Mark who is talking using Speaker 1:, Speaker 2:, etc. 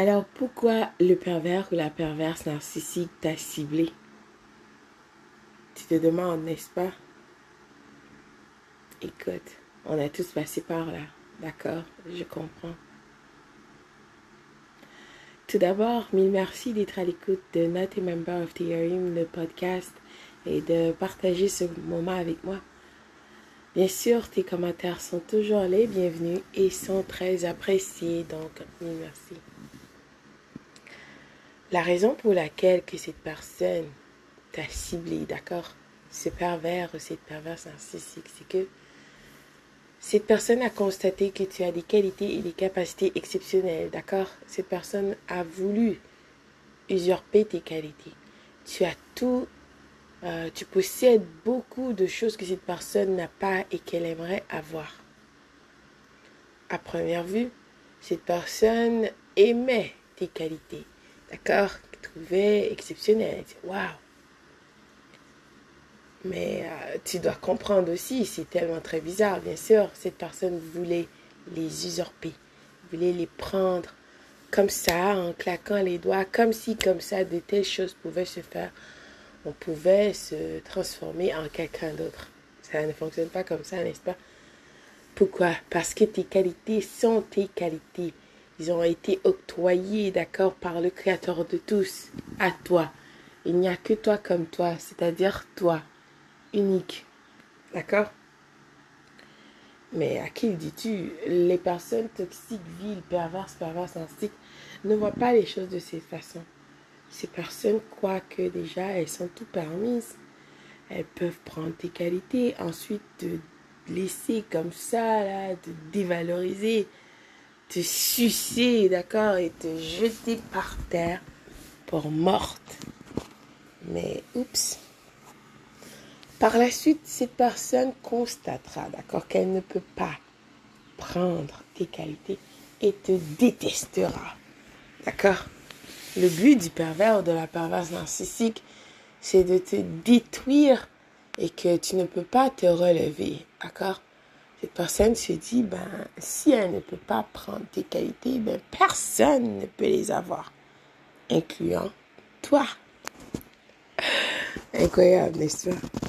Speaker 1: Alors pourquoi le pervers ou la perverse narcissique t'a ciblé? Tu te demandes, n'est-ce pas? Écoute, on a tous passé par là, d'accord? Je comprends. Tout d'abord, mille merci d'être à l'écoute de Not a Member of the Hearing, le podcast, et de partager ce moment avec moi. Bien sûr, tes commentaires sont toujours les bienvenus et sont très appréciés, donc mille merci. La raison pour laquelle que cette personne t'a ciblé, d'accord, ce pervers ou cette perverse narcissique, c'est que cette personne a constaté que tu as des qualités et des capacités exceptionnelles, d'accord? Cette personne a voulu usurper tes qualités. Tu as tout, euh, tu possèdes beaucoup de choses que cette personne n'a pas et qu'elle aimerait avoir. À première vue, cette personne aimait tes qualités d'accord, trouvait exceptionnel. Waouh! Mais euh, tu dois comprendre aussi, c'est tellement très bizarre, bien sûr, cette personne voulait les usurper, voulait les prendre comme ça, en claquant les doigts, comme si, comme ça, de telles choses pouvaient se faire. On pouvait se transformer en quelqu'un d'autre. Ça ne fonctionne pas comme ça, n'est-ce pas? Pourquoi? Parce que tes qualités sont tes qualités. Ils ont été octroyés, d'accord, par le Créateur de tous, à toi. Il n'y a que toi comme toi, c'est-à-dire toi, unique. D'accord? Mais à qui dis-tu? Les personnes toxiques, viles, perverses, perverses, ainsi, ne voient pas les choses de cette façon. Ces personnes croient que déjà elles sont tout permises. Elles peuvent prendre tes qualités, ensuite te laisser comme ça, là, te dévaloriser te sucer, d'accord, et te jeter par terre pour morte. Mais oups. Par la suite, cette personne constatera, d'accord, qu'elle ne peut pas prendre tes qualités et te détestera. D'accord Le but du pervers ou de la perverse narcissique, c'est de te détruire et que tu ne peux pas te relever. D'accord cette personne se dit, ben, si elle ne peut pas prendre tes qualités, ben, personne ne peut les avoir, incluant toi. Incroyable, n'est-ce pas?